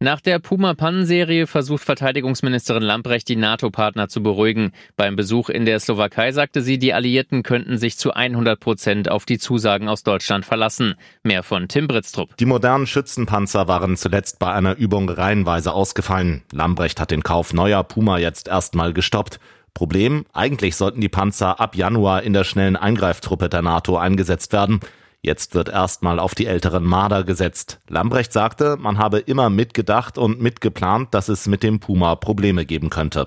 Nach der Puma-Pannenserie versucht Verteidigungsministerin Lamprecht die NATO-Partner zu beruhigen. Beim Besuch in der Slowakei sagte sie, die Alliierten könnten sich zu 100 Prozent auf die Zusagen aus Deutschland verlassen. Mehr von Tim Britztrup. Die modernen Schützenpanzer waren zuletzt bei einer Übung reihenweise ausgefallen. Lambrecht hat den Kauf neuer Puma jetzt erstmal gestoppt. Problem, eigentlich sollten die Panzer ab Januar in der schnellen Eingreiftruppe der NATO eingesetzt werden. Jetzt wird erstmal auf die älteren Marder gesetzt. Lambrecht sagte, man habe immer mitgedacht und mitgeplant, dass es mit dem Puma Probleme geben könnte.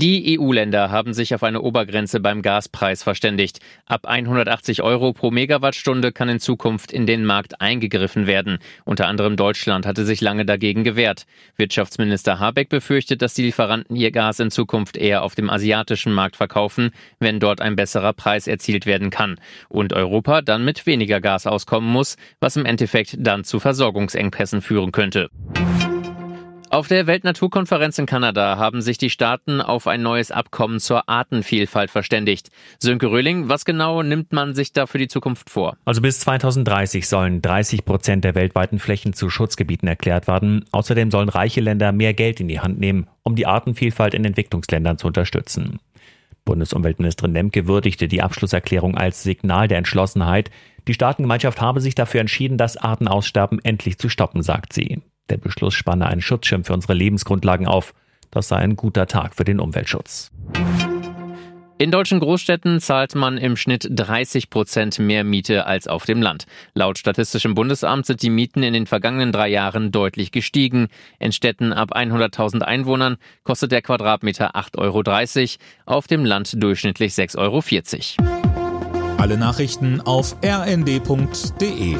Die EU-Länder haben sich auf eine Obergrenze beim Gaspreis verständigt. Ab 180 Euro pro Megawattstunde kann in Zukunft in den Markt eingegriffen werden. Unter anderem Deutschland hatte sich lange dagegen gewehrt. Wirtschaftsminister Habeck befürchtet, dass die Lieferanten ihr Gas in Zukunft eher auf dem asiatischen Markt verkaufen, wenn dort ein besserer Preis erzielt werden kann. Und Europa dann mit weniger Gas auskommen muss, was im Endeffekt dann zu Versorgungsengpässen führen könnte. Auf der Weltnaturkonferenz in Kanada haben sich die Staaten auf ein neues Abkommen zur Artenvielfalt verständigt. Sönke Röhling, was genau nimmt man sich da für die Zukunft vor? Also bis 2030 sollen 30 Prozent der weltweiten Flächen zu Schutzgebieten erklärt werden. Außerdem sollen reiche Länder mehr Geld in die Hand nehmen, um die Artenvielfalt in Entwicklungsländern zu unterstützen. Bundesumweltministerin Lemke würdigte die Abschlusserklärung als Signal der Entschlossenheit. Die Staatengemeinschaft habe sich dafür entschieden, das Artenaussterben endlich zu stoppen, sagt sie. Der Beschluss spanne einen Schutzschirm für unsere Lebensgrundlagen auf. Das sei ein guter Tag für den Umweltschutz. In deutschen Großstädten zahlt man im Schnitt 30 Prozent mehr Miete als auf dem Land. Laut Statistischem Bundesamt sind die Mieten in den vergangenen drei Jahren deutlich gestiegen. In Städten ab 100.000 Einwohnern kostet der Quadratmeter 8,30 Euro, auf dem Land durchschnittlich 6,40 Euro. Alle Nachrichten auf rnd.de